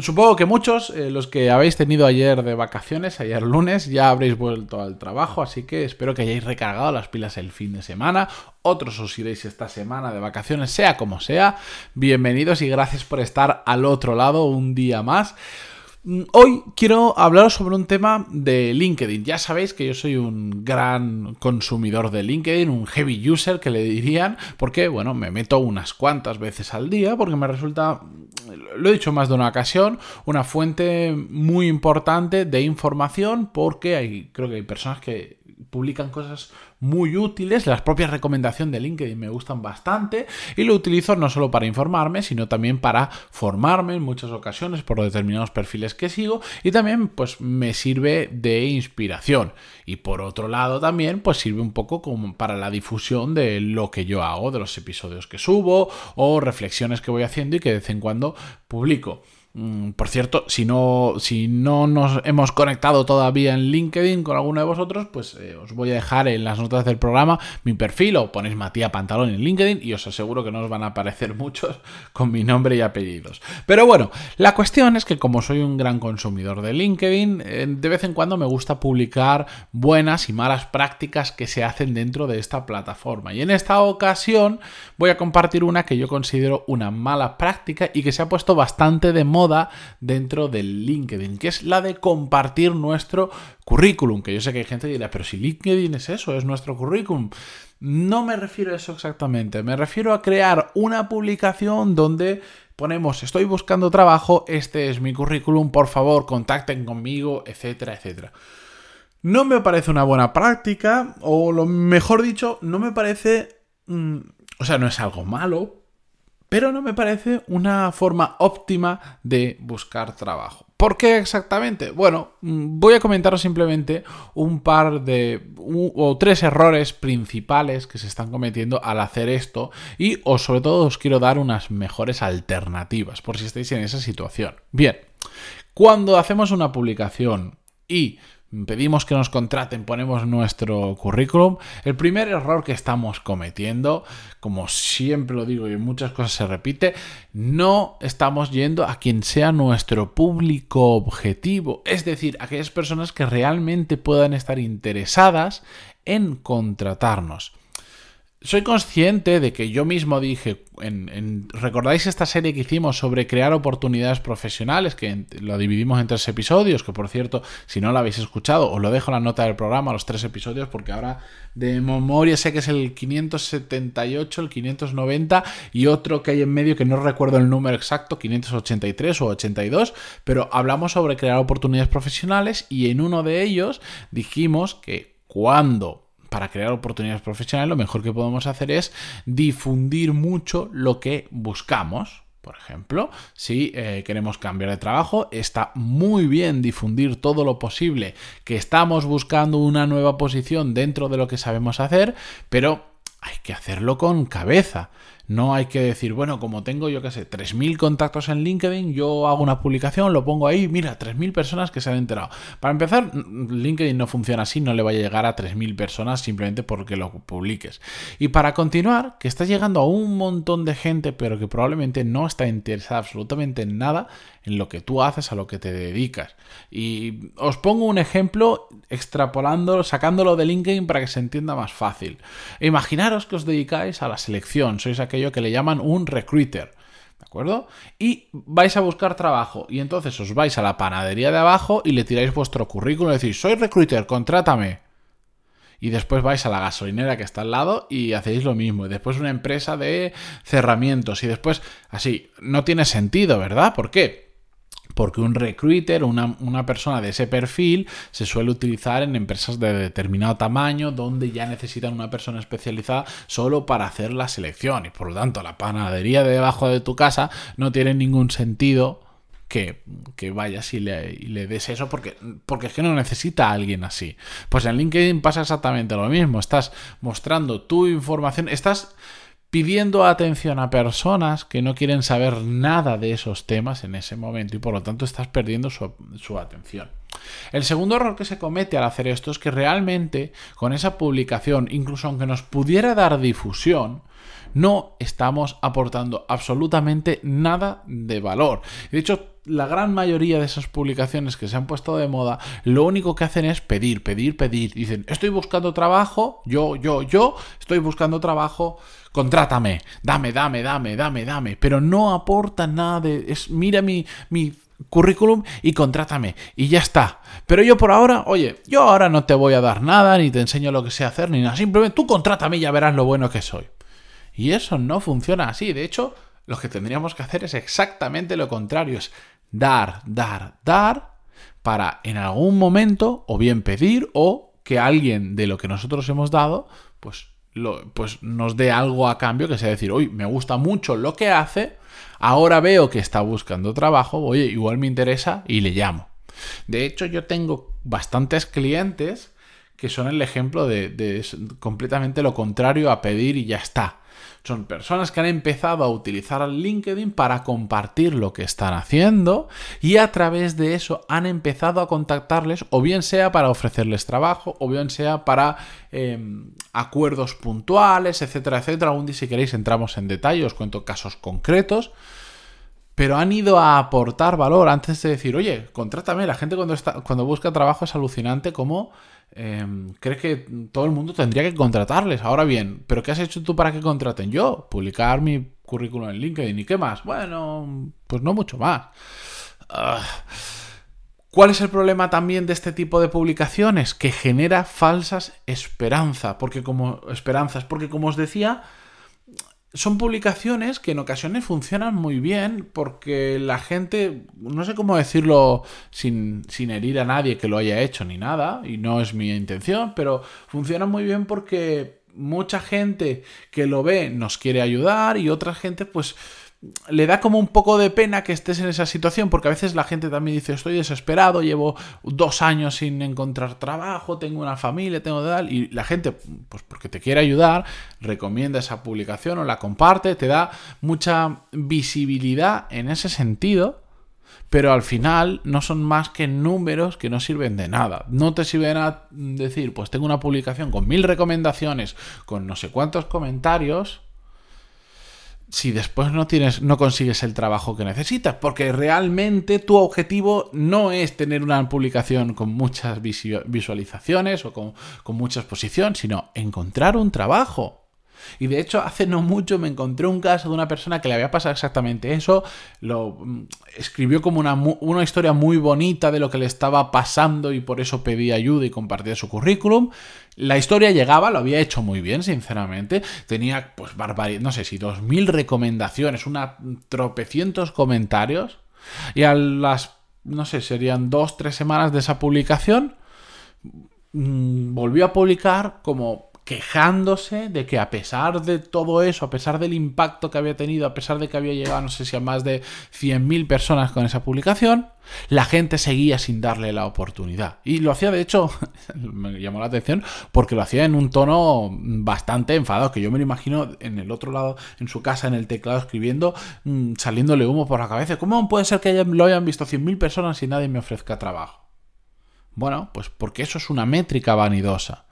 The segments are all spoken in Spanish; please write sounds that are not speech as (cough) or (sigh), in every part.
Supongo que muchos, eh, los que habéis tenido ayer de vacaciones, ayer lunes, ya habréis vuelto al trabajo, así que espero que hayáis recargado las pilas el fin de semana. Otros os iréis esta semana de vacaciones, sea como sea. Bienvenidos y gracias por estar al otro lado un día más. Mm, hoy quiero hablaros sobre un tema de LinkedIn. Ya sabéis que yo soy un gran consumidor de LinkedIn, un heavy user que le dirían, porque, bueno, me meto unas cuantas veces al día, porque me resulta, lo he dicho más de una ocasión, una fuente muy importante de información, porque hay, creo que hay personas que publican cosas muy útiles, las propias recomendaciones de LinkedIn me gustan bastante y lo utilizo no solo para informarme, sino también para formarme en muchas ocasiones por determinados perfiles que sigo y también pues me sirve de inspiración y por otro lado también pues sirve un poco como para la difusión de lo que yo hago, de los episodios que subo o reflexiones que voy haciendo y que de vez en cuando publico. Mm, por cierto, si no, si no nos hemos conectado todavía en LinkedIn con alguno de vosotros, pues eh, os voy a dejar en las notas del programa mi perfil o ponéis Matías Pantalón en LinkedIn y os aseguro que no os van a aparecer (laughs) muchos con mi nombre y apellidos. Pero bueno, la cuestión es que como soy un gran consumidor de LinkedIn, eh, de vez en cuando me gusta publicar buenas y malas prácticas que se hacen dentro de esta plataforma. Y en esta ocasión voy a compartir una que yo considero una mala práctica y que se ha puesto bastante de moda dentro del LinkedIn, que es la de compartir nuestro currículum, que yo sé que hay gente que dirá, pero si LinkedIn es eso, es nuestro currículum. No me refiero a eso exactamente, me refiero a crear una publicación donde ponemos estoy buscando trabajo, este es mi currículum, por favor contacten conmigo, etcétera, etcétera. No me parece una buena práctica, o lo mejor dicho, no me parece... Mm, o sea, no es algo malo, pero no me parece una forma óptima de buscar trabajo. ¿Por qué exactamente? Bueno, mm, voy a comentaros simplemente un par de o tres errores principales que se están cometiendo al hacer esto y sobre todo os quiero dar unas mejores alternativas por si estáis en esa situación. Bien, cuando hacemos una publicación y pedimos que nos contraten, ponemos nuestro currículum. El primer error que estamos cometiendo, como siempre lo digo y en muchas cosas se repite, no estamos yendo a quien sea nuestro público objetivo, es decir, aquellas personas que realmente puedan estar interesadas en contratarnos soy consciente de que yo mismo dije, en, ¿recordáis esta serie que hicimos sobre crear oportunidades profesionales? Que lo dividimos en tres episodios, que por cierto, si no lo habéis escuchado, os lo dejo en la nota del programa, los tres episodios, porque ahora de memoria sé que es el 578, el 590 y otro que hay en medio que no recuerdo el número exacto, 583 o 82, pero hablamos sobre crear oportunidades profesionales y en uno de ellos dijimos que cuando para crear oportunidades profesionales lo mejor que podemos hacer es difundir mucho lo que buscamos. Por ejemplo, si eh, queremos cambiar de trabajo, está muy bien difundir todo lo posible que estamos buscando una nueva posición dentro de lo que sabemos hacer, pero hay que hacerlo con cabeza. No hay que decir, bueno, como tengo yo qué sé, 3.000 contactos en LinkedIn, yo hago una publicación, lo pongo ahí, mira, 3.000 personas que se han enterado. Para empezar, LinkedIn no funciona así, no le vaya a llegar a 3.000 personas simplemente porque lo publiques. Y para continuar, que estás llegando a un montón de gente, pero que probablemente no está interesada absolutamente en nada en lo que tú haces, a lo que te dedicas. Y os pongo un ejemplo extrapolándolo, sacándolo de LinkedIn para que se entienda más fácil. Imaginaros que os dedicáis a la selección, sois aquello que le llaman un recruiter. ¿De acuerdo? Y vais a buscar trabajo. Y entonces os vais a la panadería de abajo y le tiráis vuestro currículum y decís, soy recruiter, contrátame. Y después vais a la gasolinera que está al lado y hacéis lo mismo. Y después una empresa de cerramientos. Y después, así, no tiene sentido, ¿verdad? ¿Por qué? Porque un recruiter, una, una, persona de ese perfil, se suele utilizar en empresas de determinado tamaño donde ya necesitan una persona especializada solo para hacer la selección. Y por lo tanto, la panadería de debajo de tu casa no tiene ningún sentido que, que vayas y le, des eso porque, porque es que no necesita a alguien así. Pues en LinkedIn pasa exactamente lo mismo. Estás mostrando tu información, estás pidiendo atención a personas que no quieren saber nada de esos temas en ese momento y por lo tanto estás perdiendo su, atención. El segundo error que se comete al hacer esto es que realmente con esa publicación, incluso aunque nos pudiera dar difusión, no estamos aportando absolutamente nada de valor. De hecho, la gran mayoría de esas publicaciones que se han puesto de moda, lo único que hacen es pedir, pedir, pedir. Dicen, estoy buscando trabajo, yo, yo, yo, estoy buscando trabajo, contrátame, dame, dame, dame, dame, dame. Pero no aportan nada de... Es, mira mi, mi currículum y contrátame y ya está. Pero yo por ahora, oye, yo ahora no te voy a dar nada, ni te enseño lo que sé hacer, ni nada. Simplemente tú contrátame y ya verás lo bueno que soy. Y eso no funciona así. De hecho, lo que tendríamos que hacer es exactamente lo contrario. Es dar, dar, dar para en algún momento o bien pedir o que alguien de lo que nosotros hemos dado, pues, pues nos dé algo a cambio, que sea decir, hoy me gusta mucho lo que hace, ahora veo que está buscando trabajo, oye, igual me interesa y le llamo. De hecho, yo tengo bastantes clientes que son el ejemplo de completamente lo contrario a pedir y ya está. Son personas que han empezado a utilizar LinkedIn para compartir lo que están haciendo y a través de eso han empezado a contactarles o bien sea para ofrecerles trabajo o bien sea para em, acuerdos puntuales, etcétera, etcétera. Algún día si queréis entramos en detalle, os cuento casos concretos pero han ido a aportar valor antes de decir, oye, contrátame. La gente cuando, está, cuando busca trabajo es alucinante como Em, ¿Crees que todo el mundo tendría que contratarles? Ahora bien, ¿pero qué has hecho tú para que contraten? Yo, publicar mi currículum en LinkedIn. ¿Y qué más? Bueno, pues no mucho más. Ah, ¿Cuál es el problema también de este tipo de publicaciones? Que genera falsas esperanzas. Porque como esperanzas, porque como os decía, son publicaciones que en ocasiones funcionan muy bien porque la gente, no sé cómo decirlo sin, sin, herir a nadie que lo haya hecho ni nada, y no es mi intención, pero funcionan muy bien porque mucha gente que lo ve nos quiere ayudar y otra gente pues le da como un poco de pena que estés en esa situación, porque a veces la gente también dice, estoy desesperado, llevo dos años sin encontrar trabajo, tengo una familia, tengo tal, y la gente, pues porque te quiere ayudar, recomienda esa publicación o la comparte, te da mucha visibilidad en ese sentido, pero al final no son más que números que no sirven de nada. No te sirven a decir, pues tengo una publicación con mil recomendaciones, con no sé cuántos comentarios, si después no tienes, no consigues el trabajo que necesitas, porque realmente tu objetivo no es tener una publicación con muchas visualizaciones o con, con mucha exposición, sino encontrar un trabajo. Y de hecho, hace no mucho me encontré un caso de una persona que le había pasado exactamente eso. Lo mm, escribió como una, una, historia muy bonita de lo que le estaba pasando y por eso pedía ayuda y compartía su currículum. La historia llegaba, lo había hecho muy bien, sinceramente. Tenía, pues, barbaridad, no sé si dos mil recomendaciones, una tropecientos comentarios. Y a las, no sé, serían dos, tres semanas de esa publicación, mm, volvió a publicar como quejándose de que a pesar de todo eso, a pesar del impacto que había tenido, a pesar de que había llegado, no sé si a más de 100.000 personas con esa publicación, la gente seguía sin darle la oportunidad. Y lo hacía, de hecho, (laughs) me llamó la atención, porque lo hacía en un tono bastante enfadado, que yo me lo imagino en el otro lado, en su casa, en el teclado, escribiendo, mm, saliéndole humo por la cabeza. ¿Cómo puede ser que lo hayan visto 100.000 personas y nadie me ofrezca trabajo? Bueno, pues porque eso es una métrica vanidosa.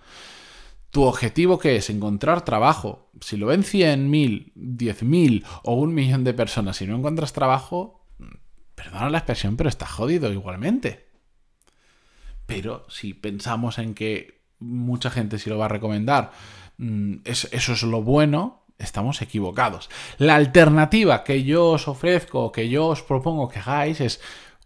¿Tu objetivo qué es? Encontrar trabajo. Si lo ven 100.000, 10.000 o un millón de personas y no encuentras trabajo, perdona la expresión, pero está jodido igualmente. Pero si pensamos en que mucha gente sí lo va a recomendar, mm, eso es lo bueno, estamos equivocados. La alternativa que yo os ofrezco, que yo os propongo que hagáis es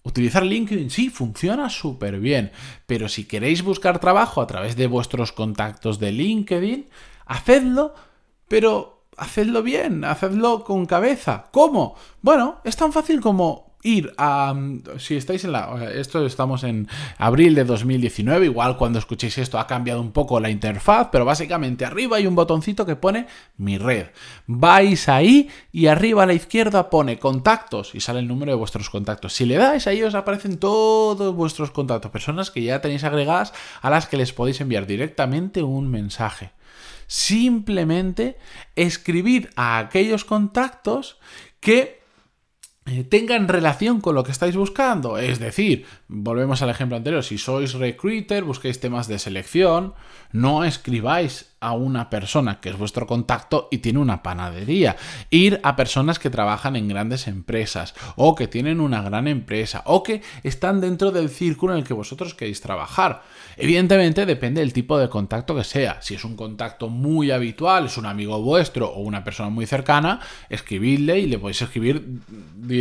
Utilizar LinkedIn sí, funciona súper bien, pero si queréis buscar trabajo a través de vuestros contactos de LinkedIn, hacedlo, pero hacedlo bien, hacedlo con cabeza. ¿Cómo? Bueno, es tan fácil como ir a... Si estáis en la... Esto estamos en abril de 2019, igual cuando escuchéis esto ha cambiado un poco la interfaz, pero básicamente arriba hay un botoncito que pone mi red. Vais ahí y arriba a la izquierda pone contactos y sale el número de vuestros contactos. Si le dais ahí os aparecen todos vuestros contactos, personas que ya tenéis agregadas a las que les podéis enviar directamente un mensaje. Simplemente escribid a aquellos contactos que tengan relación con lo que estáis buscando. Es decir, volvemos al ejemplo anterior, si sois recruiter, busquéis temas de selección, no escribáis a una persona que es vuestro contacto y tiene una panadería. Ir a personas que trabajan en grandes empresas o que tienen una gran empresa o que están dentro del círculo en el que vosotros queréis trabajar. Evidentemente depende del tipo de contacto que sea. Si es un contacto muy habitual, es un amigo vuestro o una persona muy cercana, escribidle y le podéis escribir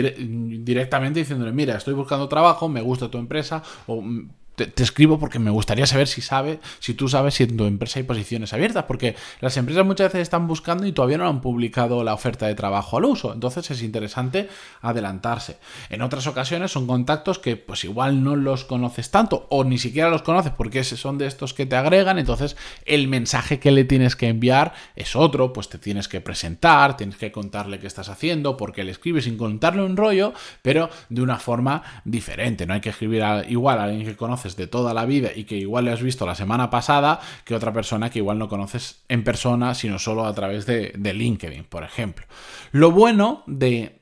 directamente diciéndole, mira, estoy buscando trabajo, me gusta tu empresa o te, escribo porque me gustaría saber si sabe, si tú sabes si en tu empresa hay posiciones abiertas, porque las empresas muchas veces están buscando y todavía no han publicado la oferta de trabajo al uso, entonces es interesante adelantarse. En otras ocasiones son contactos que pues igual no los conoces tanto o ni siquiera los conoces porque son de estos que te agregan, entonces el mensaje que le tienes que enviar es otro, pues te tienes que presentar, tienes que contarle qué estás haciendo, porque le escribes sin contarle un rollo, pero de una forma diferente, no hay que escribir igual a alguien que conoce de toda la vida y que igual le has visto la semana pasada que otra persona que igual no conoces en persona, sino solo a través de, LinkedIn, por ejemplo. Lo bueno de,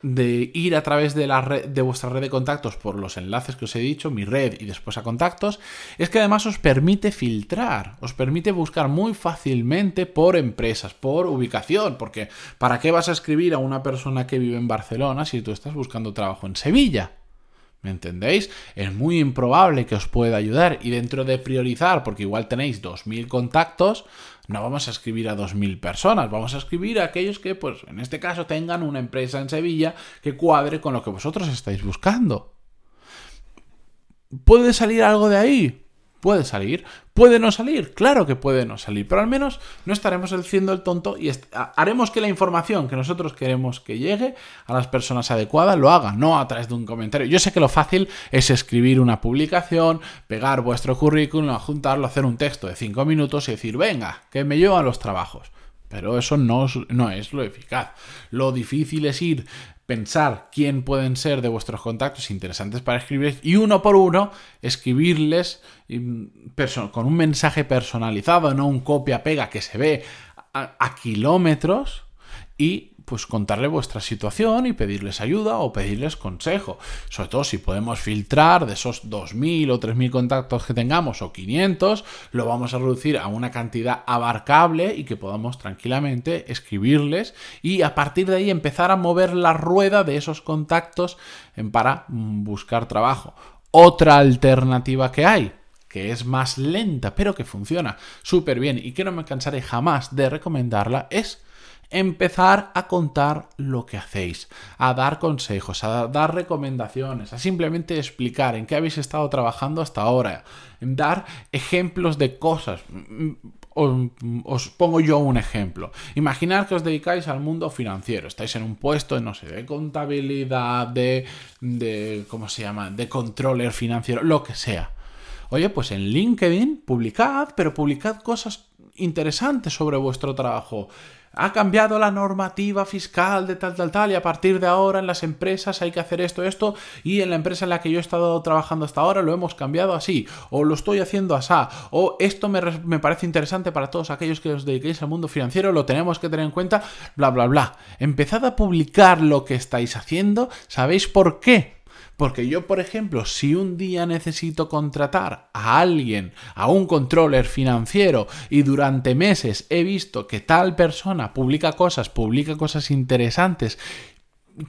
ir a través de, la red, de vuestra red de contactos por los enlaces que os he dicho, mi red y después a contactos, es que además os permite filtrar, os permite buscar muy fácilmente por empresas, por ubicación, porque ¿para qué vas a escribir a una persona que vive en Barcelona si tú estás buscando trabajo en Sevilla? ¿Me entendéis? Es muy improbable que os pueda ayudar. Y dentro de priorizar, porque igual tenéis 2.000 contactos, no vamos a escribir a 2.000 personas, vamos a escribir a aquellos que, pues, en este caso, tengan una empresa en Sevilla que cuadre con lo que vosotros estáis buscando. ¿Puede salir algo de ahí? Puede salir, puede no salir, claro que puede no salir, pero al menos no estaremos haciendo el tonto y haremos que la información que nosotros queremos que llegue a las personas adecuadas lo haga, no a través de un comentario. Yo sé que lo fácil es escribir una publicación, pegar vuestro currículum, juntarlo, hacer un texto de 5 minutos y decir, venga, que me llevan los trabajos. Pero eso no, no es lo eficaz. Lo difícil es ir pensar quién pueden ser de vuestros contactos interesantes para escribir y uno por uno escribirles con un mensaje personalizado, no un copia-pega que se ve a kilómetros y pues contarle vuestra situación y pedirles ayuda o pedirles consejo. Sobre todo si podemos filtrar de esos 2.000 o 3.000 contactos que tengamos o 500, lo vamos a reducir a una cantidad abarcable y que podamos tranquilamente escribirles y a partir de ahí empezar a mover la rueda de esos contactos para buscar trabajo. Otra alternativa que hay, que es más lenta pero que funciona súper bien y que no me cansaré jamás de recomendarla, es empezar a contar lo que hacéis, a dar consejos, a dar recomendaciones, a simplemente explicar en qué habéis estado trabajando hasta ahora, dar ejemplos de cosas. Os, pongo yo un ejemplo. Imaginad que os dedicáis al mundo financiero. Estáis en un puesto, no sé, de contabilidad, de, de ¿cómo se llama? De controller financiero, lo que sea. Oye, pues en LinkedIn publicad, pero publicad cosas interesantes sobre vuestro trabajo ha cambiado la normativa fiscal de tal, tal, tal, y a partir de ahora en las empresas hay que hacer esto, esto, y en la empresa en la que yo he estado trabajando hasta ahora lo hemos cambiado así, o lo estoy haciendo así, o esto me, me parece interesante para todos aquellos que os dediquéis al mundo financiero, lo tenemos que tener en cuenta, bla, bla, bla. Empezad a publicar lo que estáis haciendo, ¿sabéis por qué? Porque yo, por ejemplo, si un día necesito contratar a alguien, a un controller financiero, y durante meses he visto que tal persona publica cosas, publica cosas interesantes,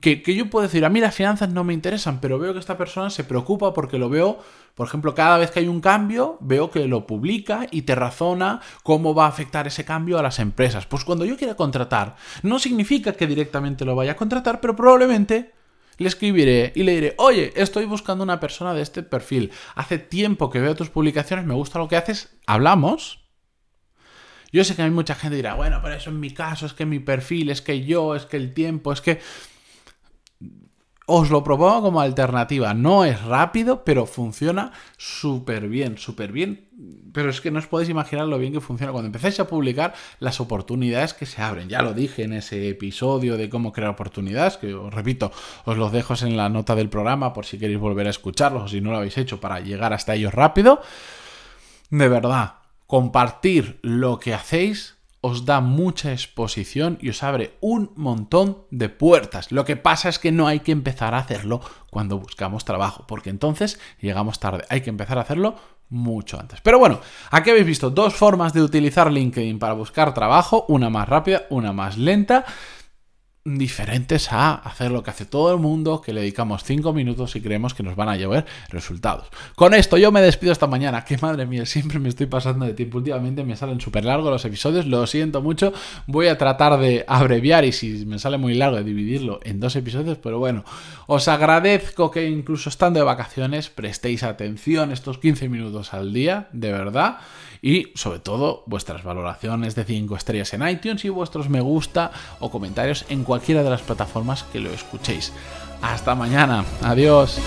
que, yo puedo decir, a mí las finanzas no me interesan, pero veo que esta persona se preocupa porque lo veo, por ejemplo, cada vez que hay un cambio, veo que lo publica y te razona cómo va a afectar ese cambio a las empresas. Pues cuando yo quiera contratar, no significa que directamente lo vaya a contratar, pero probablemente le escribiré y le diré, oye, estoy buscando una persona de este perfil. Hace tiempo que veo tus publicaciones, me gusta lo que haces, hablamos. Yo sé que hay mucha gente que dirá, bueno, pero eso en mi caso, es que mi perfil, es que yo, es que el tiempo, es que... os lo propongo como alternativa. No es rápido, pero funciona súper bien, súper bien. Pero es que no os podéis imaginar lo bien que funciona. Cuando empecéis a publicar las oportunidades que se abren. Ya lo dije en ese episodio de cómo crear oportunidades, que os repito, os los dejo en la nota del programa por si queréis volver a escucharlos o si no lo habéis hecho para llegar hasta ellos rápido. De verdad, compartir lo que hacéis os da mucha exposición y os abre un montón de puertas. Lo que pasa es que no hay que empezar a hacerlo cuando buscamos trabajo, porque entonces llegamos tarde. Hay que empezar a hacerlo mucho antes. Pero bueno, aquí habéis visto dos formas de utilizar LinkedIn para buscar trabajo, una más rápida, una más lenta diferentes a hacer lo que hace todo el mundo, que le dedicamos 5 minutos y creemos que nos van a llevar resultados. Con esto yo me despido esta mañana, que madre mía, siempre me estoy pasando de tiempo, últimamente me salen súper largos los episodios, lo siento mucho, voy a tratar de abreviar y si me sale muy largo de dividirlo en dos episodios, pero bueno, os agradezco que incluso estando de vacaciones prestéis atención estos 15 minutos al día, de verdad, y sobre todo vuestras valoraciones de 5 estrellas en iTunes y vuestros me gusta o comentarios en cualquiera de las plataformas que lo escuchéis. Hasta mañana, adiós.